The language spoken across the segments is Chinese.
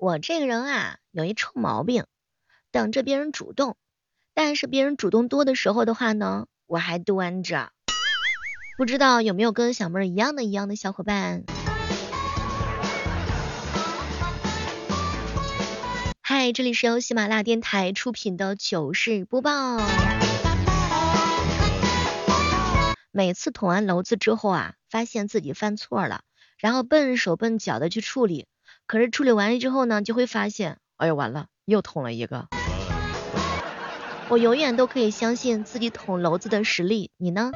我这个人啊，有一臭毛病，等着别人主动，但是别人主动多的时候的话呢，我还端着。不知道有没有跟小妹儿一样的一样的小伙伴？嗨，这里是由喜马拉雅电台出品的糗事播报。每次捅完娄子之后啊，发现自己犯错了，然后笨手笨脚的去处理。可是处理完了之后呢，就会发现，哎呀完了，又捅了一个。我永远都可以相信自己捅娄子的实力，你呢？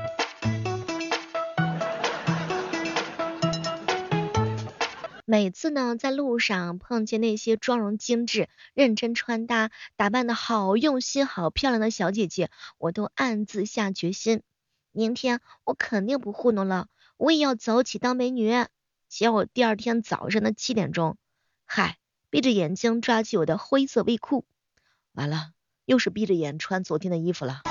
每次呢，在路上碰见那些妆容精致、认真穿搭、打扮的好用心、好漂亮的小姐姐，我都暗自下决心，明天我肯定不糊弄了，我也要早起当美女。结果第二天早上的七点钟。嗨，闭着眼睛抓起我的灰色卫裤，完了，又是闭着眼穿昨天的衣服了。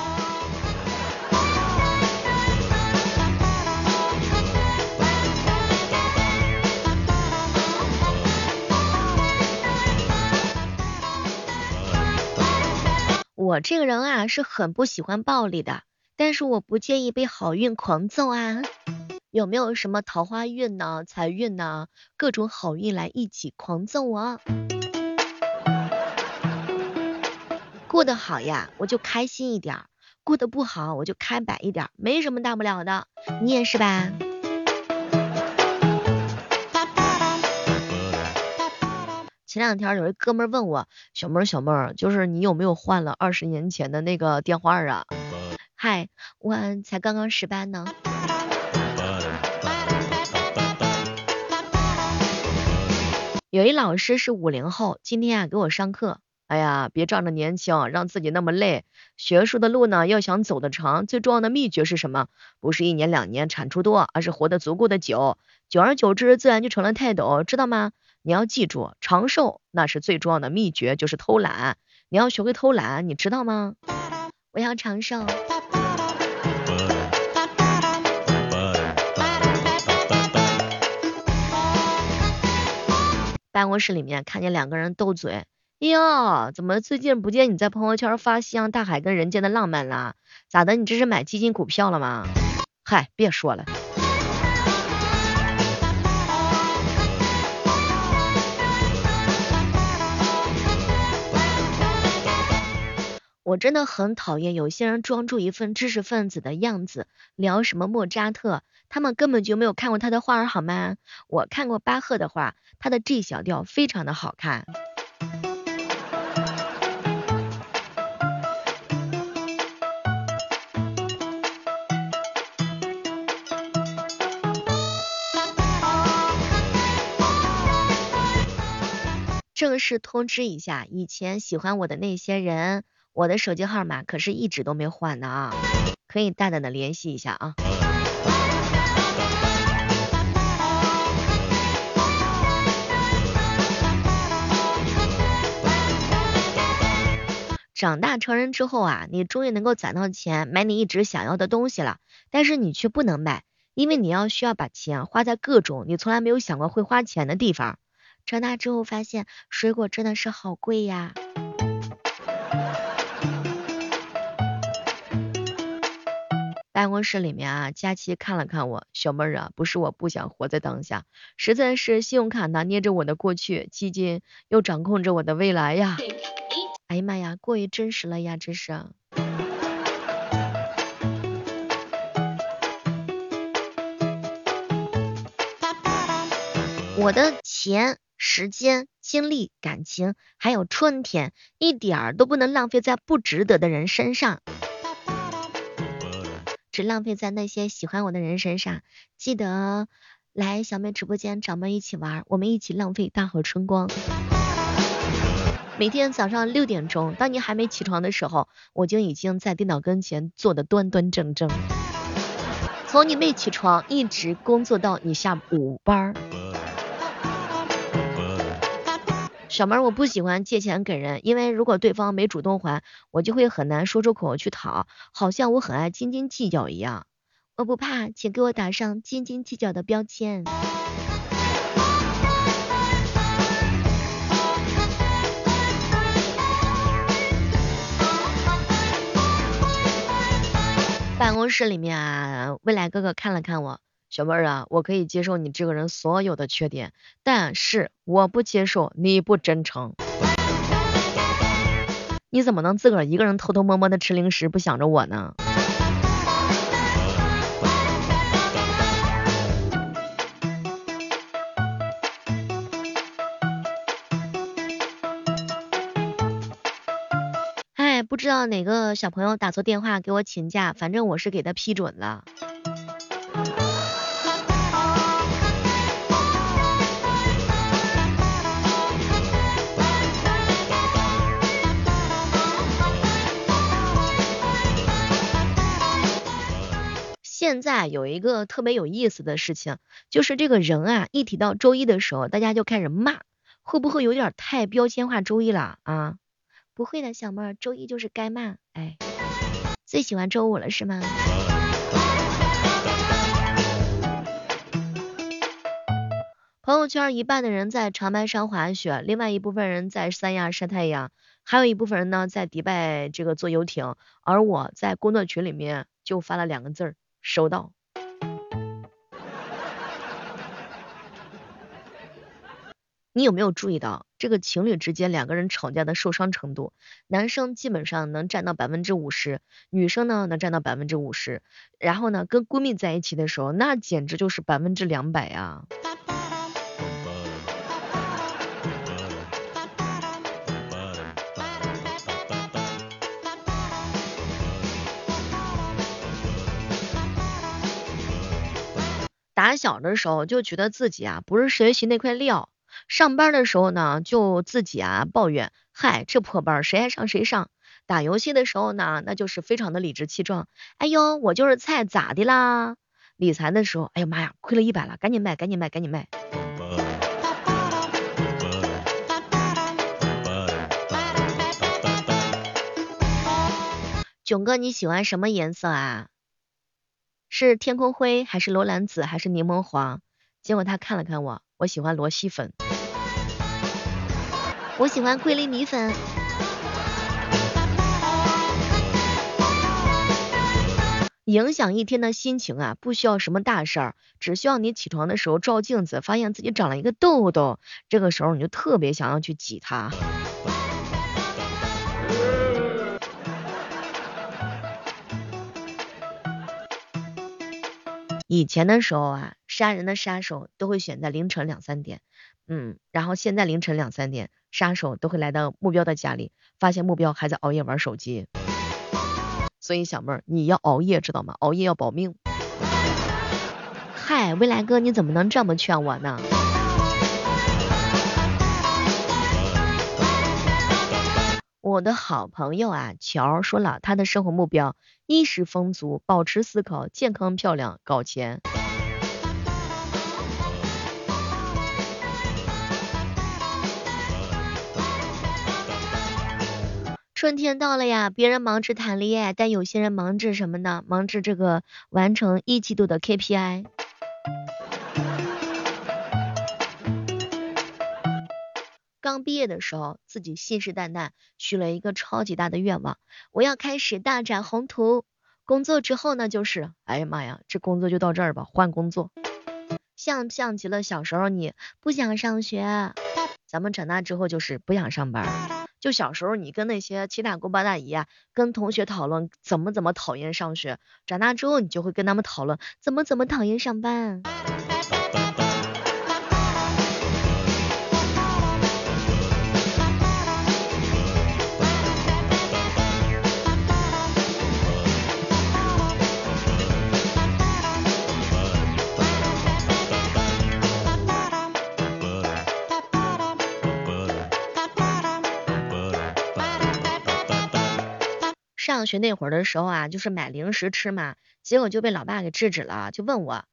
我这个人啊，是很不喜欢暴力的，但是我不介意被好运狂揍啊。有没有什么桃花运呢、财运呢，各种好运来一起狂揍我？过得好呀，我就开心一点；过得不好，我就开摆一点，没什么大不了的。你也是吧？前两天有一哥们问我，小妹儿小妹儿，就是你有没有换了二十年前的那个电话啊？嗨，我才刚刚十八呢。有一老师是五零后，今天啊给我上课。哎呀，别仗着年轻让自己那么累。学术的路呢，要想走得长，最重要的秘诀是什么？不是一年两年产出多，而是活得足够的久。久而久之，自然就成了泰斗，知道吗？你要记住，长寿那是最重要的秘诀，就是偷懒。你要学会偷懒，你知道吗？我要长寿。办公室里面看见两个人斗嘴，哟，怎么最近不见你在朋友圈发夕阳大海跟人间的浪漫了？咋的？你这是买基金股票了吗？嗨，别说了，我真的很讨厌有些人装出一份知识分子的样子，聊什么莫扎特。他们根本就没有看过他的画儿好吗？我看过巴赫的画，他的 G 小调非常的好看。正式通知一下，以前喜欢我的那些人，我的手机号码可是一直都没换的啊，可以大胆的联系一下啊。长大成人之后啊，你终于能够攒到钱买你一直想要的东西了，但是你却不能买，因为你要需要把钱花在各种你从来没有想过会花钱的地方。长大之后发现水果真的是好贵呀。办公室里面啊，佳琪看了看我，小妹儿啊，不是我不想活在当下，实在是信用卡拿捏着我的过去，基金又掌控着我的未来呀。哎呀妈呀，过于真实了呀，这是。我的钱、时间、精力、感情，还有春天，一点儿都不能浪费在不值得的人身上，只浪费在那些喜欢我的人身上。记得来小妹直播间找妹一起玩，我们一起浪费大好春光。每天早上六点钟，当你还没起床的时候，我就已经在电脑跟前坐的端端正正。从你没起床一直工作到你下午班。小妹儿我不喜欢借钱给人因为如果对方没主动还我就会很难说出口去讨好像我很爱斤斤计较一样。我不怕请给我打上斤斤计较的标签。办公室里面啊未来哥哥看了看我小妹儿啊，我可以接受你这个人所有的缺点，但是我不接受你不真诚。你怎么能自个儿一个人偷偷摸摸的吃零食，不想着我呢？哎，不知道哪个小朋友打错电话给我请假，反正我是给他批准了。现在有一个特别有意思的事情，就是这个人啊，一提到周一的时候，大家就开始骂，会不会有点太标签化周一了啊？不会的，小妹儿，周一就是该骂，哎，最喜欢周五了是吗？朋友圈一半的人在长白山滑雪，另外一部分人在三亚晒太阳，还有一部分人呢在迪拜这个坐游艇，而我在工作群里面就发了两个字儿。收到。你有没有注意到，这个情侣之间两个人吵架的受伤程度，男生基本上能占到百分之五十，女生呢能占到百分之五十，然后呢跟闺蜜在一起的时候，那简直就是百分之两百呀。打小的时候就觉得自己啊不是学习那块料，上班的时候呢就自己啊抱怨，嗨这破班谁爱上谁上。打游戏的时候呢那就是非常的理直气壮，哎呦我就是菜咋的啦？理财的时候，哎呀妈呀亏了一百了，赶紧卖赶紧卖赶紧卖。囧哥你喜欢什么颜色啊？是天空灰还是罗兰紫还是柠檬黄？结果他看了看我，我喜欢罗西粉，我喜欢桂林米粉。影响一天的心情啊，不需要什么大事儿，只需要你起床的时候照镜子，发现自己长了一个痘痘，这个时候你就特别想要去挤它。以前的时候啊，杀人的杀手都会选在凌晨两三点，嗯，然后现在凌晨两三点，杀手都会来到目标的家里，发现目标还在熬夜玩手机。所以小妹儿，你要熬夜知道吗？熬夜要保命。嗨，未来哥，你怎么能这么劝我呢？我的好朋友啊，乔说了他的生活目标：衣食丰足，保持思考，健康漂亮，搞钱。春天到了呀，别人忙着谈恋爱，但有些人忙着什么呢？忙着这个完成一季度的 KPI。刚毕业的时候，自己信誓旦旦许了一个超级大的愿望，我要开始大展宏图。工作之后呢，就是，哎呀妈呀，这工作就到这儿吧，换工作。像不像极了小时候你不想上学？咱们长大之后就是不想上班。就小时候你跟那些七大姑八大姨啊，跟同学讨论怎么怎么讨厌上学，长大之后你就会跟他们讨论怎么怎么讨厌上班。上学那会儿的时候啊，就是买零食吃嘛，结果就被老爸给制止了，就问我，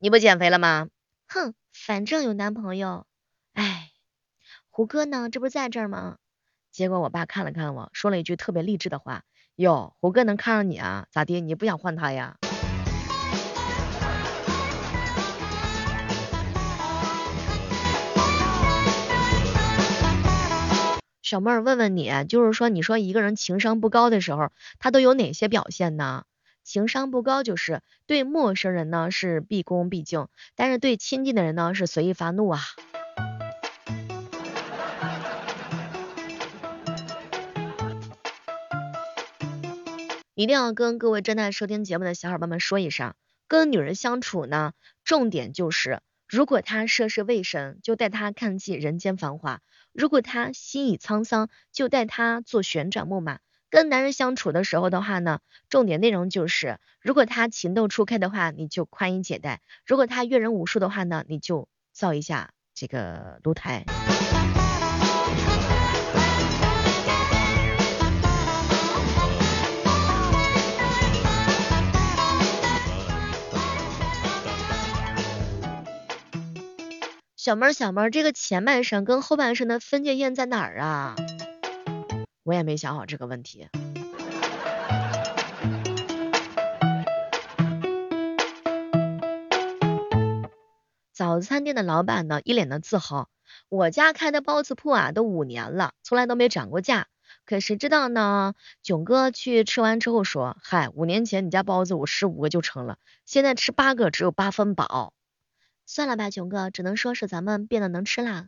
你不减肥了吗？哼，反正有男朋友。哎，胡歌呢？这不是在这儿吗？结果我爸看了看我，说了一句特别励志的话，哟，胡歌能看上你啊？咋的？你不想换他呀？小妹儿问问你，就是说，你说一个人情商不高的时候，他都有哪些表现呢？情商不高就是对陌生人呢是毕恭毕敬，但是对亲近的人呢是随意发怒啊。一定要跟各位正在收听节目的小伙伴们说一声，跟女人相处呢，重点就是，如果他涉世未深，就带他看尽人间繁华；如果他心已沧桑，就带他坐旋转木马。跟男人相处的时候的话呢，重点内容就是，如果他情窦初开的话，你就宽衣解带；如果他阅人无数的话呢，你就造一下这个露台。小妹儿，小妹儿，这个前半生跟后半生的分界线在哪儿啊？我也没想好这个问题。早餐店的老板呢，一脸的自豪，我家开的包子铺啊，都五年了，从来都没涨过价。可谁知道呢？囧哥去吃完之后说，嗨，五年前你家包子我吃五个就成了，现在吃八个只有八分饱。算了吧，囧哥，只能说是咱们变得能吃啦。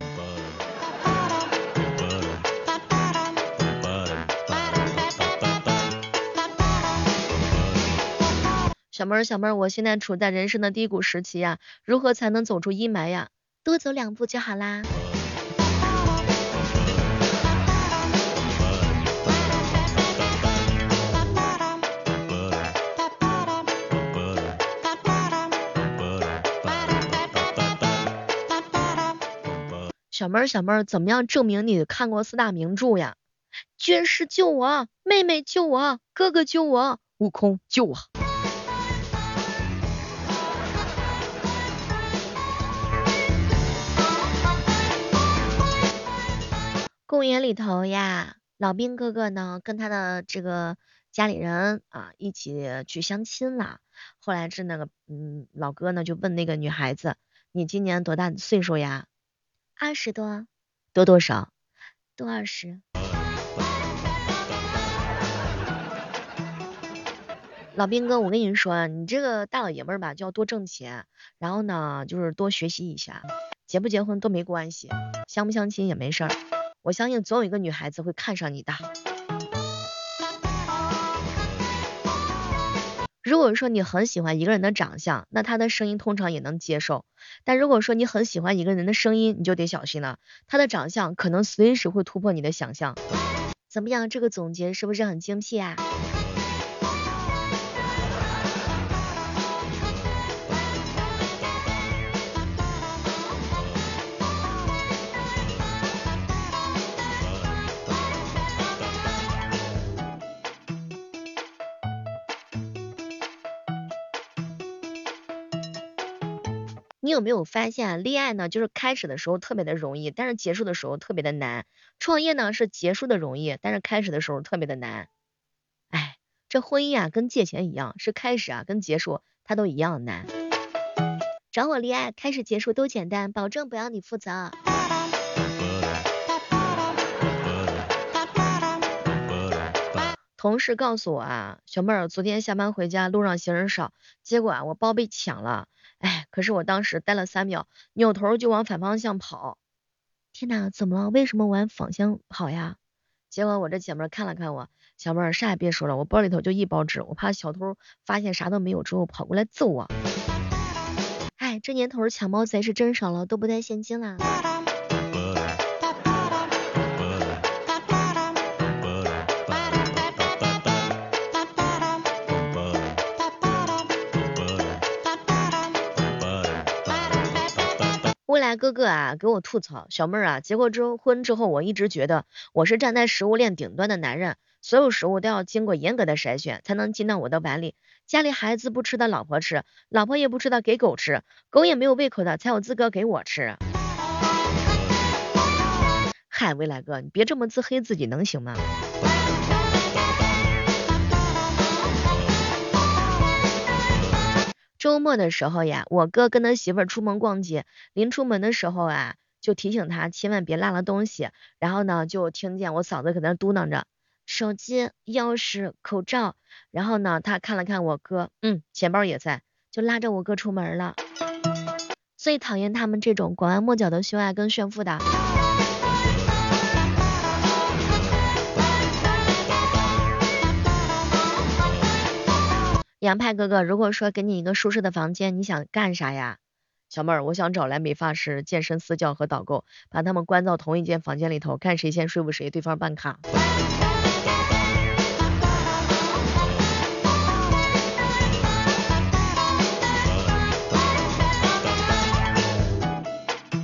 小妹儿，小妹儿，我现在处在人生的低谷时期呀，如何才能走出阴霾呀？多走两步就好啦。小妹儿，小妹儿，怎么样证明你看过四大名著呀？军师救我，妹妹救我，哥哥救我，悟空救我。公园里头呀，老兵哥哥呢跟他的这个家里人啊一起去相亲了。后来是那个嗯老哥呢就问那个女孩子，你今年多大岁数呀？二十多，多多少？多二十。老兵哥，我跟你说，你这个大老爷们儿吧，就要多挣钱，然后呢，就是多学习一下，结不结婚都没关系，相不相亲也没事儿。我相信总有一个女孩子会看上你的。如果说你很喜欢一个人的长相，那他的声音通常也能接受。但如果说你很喜欢一个人的声音，你就得小心了，他的长相可能随时会突破你的想象。怎么样，这个总结是不是很精辟啊？你有没有发现，恋爱呢，就是开始的时候特别的容易，但是结束的时候特别的难。创业呢，是结束的容易，但是开始的时候特别的难。哎，这婚姻啊，跟借钱一样，是开始啊，跟结束它都一样难。找我恋爱，开始结束都简单，保证不要你负责。同事告诉我啊，小妹儿昨天下班回家路上行人少，结果啊我包被抢了。可是我当时呆了三秒，扭头就往反方向跑。天哪，怎么了？为什么往反方向跑呀？结果我这姐妹看了看我，小妹儿啥也别说了，我包里头就一包纸，我怕小偷发现啥都没有之后跑过来揍我。哎，这年头抢包贼是真少了，都不带现金了。来哥哥啊，给我吐槽，小妹儿啊，结过之婚之后，我一直觉得我是站在食物链顶端的男人，所有食物都要经过严格的筛选，才能进到我的碗里。家里孩子不吃的，老婆吃；老婆也不吃的，给狗吃；狗也没有胃口的，才有资格给我吃。嗨，未来哥，你别这么自黑自己，能行吗？周末的时候呀，我哥跟他媳妇儿出门逛街，临出门的时候啊，就提醒他千万别落了东西。然后呢，就听见我嫂子搁那嘟囔着：“手机、钥匙、口罩。然后呢，他看了看我哥，嗯，钱包也在，就拉着我哥出门了。最讨厌他们这种拐弯抹角的秀爱跟炫富的。杨派哥哥，如果说给你一个舒适的房间，你想干啥呀？小妹儿，我想找来美发师、健身私教和导购，把他们关到同一间房间里头，看谁先说服谁，对方办卡。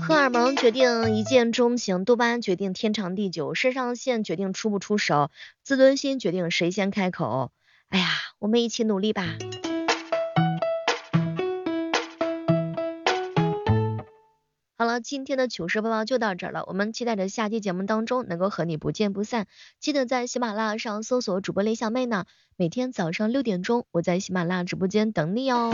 荷尔蒙决定一见钟情，多巴胺决定天长地久，肾上腺决定出不出手，自尊心决定谁先开口。哎呀，我们一起努力吧。好了，今天的糗事播报就到这儿了，我们期待着下期节目当中能够和你不见不散。记得在喜马拉雅上搜索主播李小妹呢，每天早上六点钟我在喜马拉雅直播间等你哦。